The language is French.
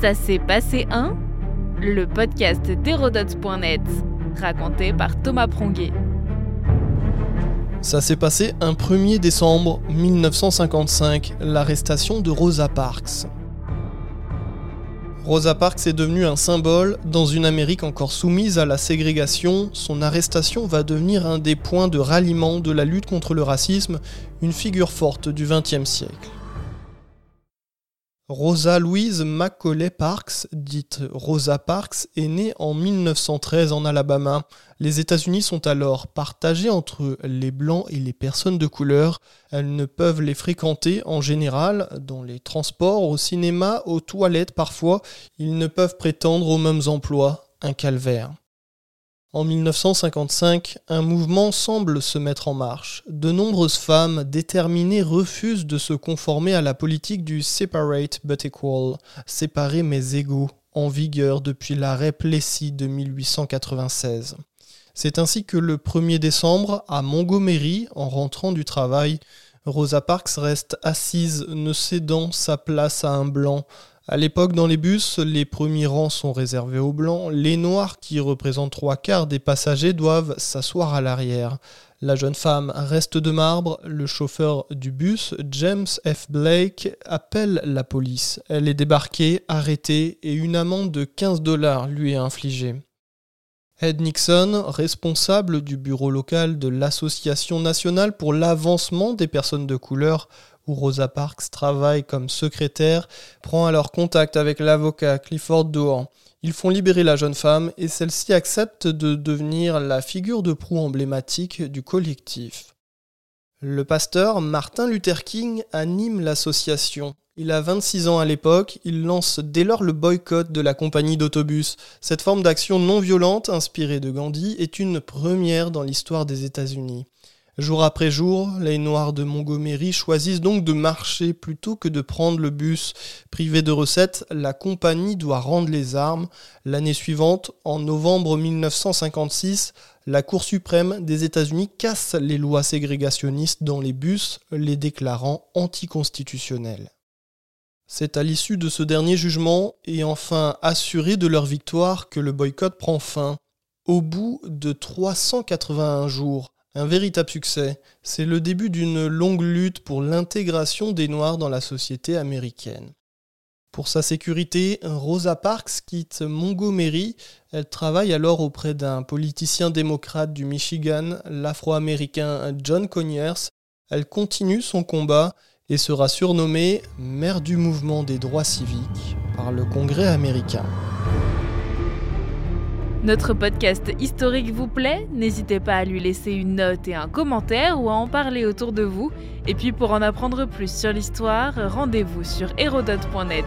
Ça s'est passé un Le podcast d'Hérodote.net, raconté par Thomas Pronguet. Ça s'est passé un 1er décembre 1955, l'arrestation de Rosa Parks. Rosa Parks est devenue un symbole dans une Amérique encore soumise à la ségrégation. Son arrestation va devenir un des points de ralliement de la lutte contre le racisme, une figure forte du XXe siècle. Rosa Louise Macaulay Parks, dite Rosa Parks, est née en 1913 en Alabama. Les États-Unis sont alors partagés entre les blancs et les personnes de couleur. Elles ne peuvent les fréquenter en général, dans les transports, au cinéma, aux toilettes parfois. Ils ne peuvent prétendre aux mêmes emplois. Un calvaire. En 1955, un mouvement semble se mettre en marche. De nombreuses femmes déterminées refusent de se conformer à la politique du separate but equal, séparer mais égaux, en vigueur depuis l'arrêt Plessis de 1896. C'est ainsi que le 1er décembre, à Montgomery, en rentrant du travail, Rosa Parks reste assise, ne cédant sa place à un blanc, à l'époque, dans les bus, les premiers rangs sont réservés aux blancs. Les noirs, qui représentent trois quarts des passagers, doivent s'asseoir à l'arrière. La jeune femme reste de marbre. Le chauffeur du bus, James F. Blake, appelle la police. Elle est débarquée, arrêtée et une amende de 15 dollars lui est infligée. Ed Nixon, responsable du bureau local de l'Association nationale pour l'avancement des personnes de couleur, où Rosa Parks travaille comme secrétaire, prend alors contact avec l'avocat Clifford Dohan. Ils font libérer la jeune femme et celle-ci accepte de devenir la figure de proue emblématique du collectif. Le pasteur Martin Luther King anime l'association. Il a 26 ans à l'époque, il lance dès lors le boycott de la compagnie d'autobus. Cette forme d'action non violente, inspirée de Gandhi, est une première dans l'histoire des États-Unis. Jour après jour, les Noirs de Montgomery choisissent donc de marcher plutôt que de prendre le bus. Privée de recettes, la compagnie doit rendre les armes. L'année suivante, en novembre 1956, la Cour suprême des États-Unis casse les lois ségrégationnistes dans les bus, les déclarant anticonstitutionnelles. C'est à l'issue de ce dernier jugement, et enfin assuré de leur victoire, que le boycott prend fin. Au bout de 381 jours, un véritable succès. C'est le début d'une longue lutte pour l'intégration des Noirs dans la société américaine. Pour sa sécurité, Rosa Parks quitte Montgomery. Elle travaille alors auprès d'un politicien démocrate du Michigan, l'afro-américain John Conyers. Elle continue son combat et sera surnommée mère du mouvement des droits civiques par le Congrès américain. Notre podcast historique vous plaît? N'hésitez pas à lui laisser une note et un commentaire ou à en parler autour de vous. Et puis pour en apprendre plus sur l'histoire, rendez-vous sur hérodote.net.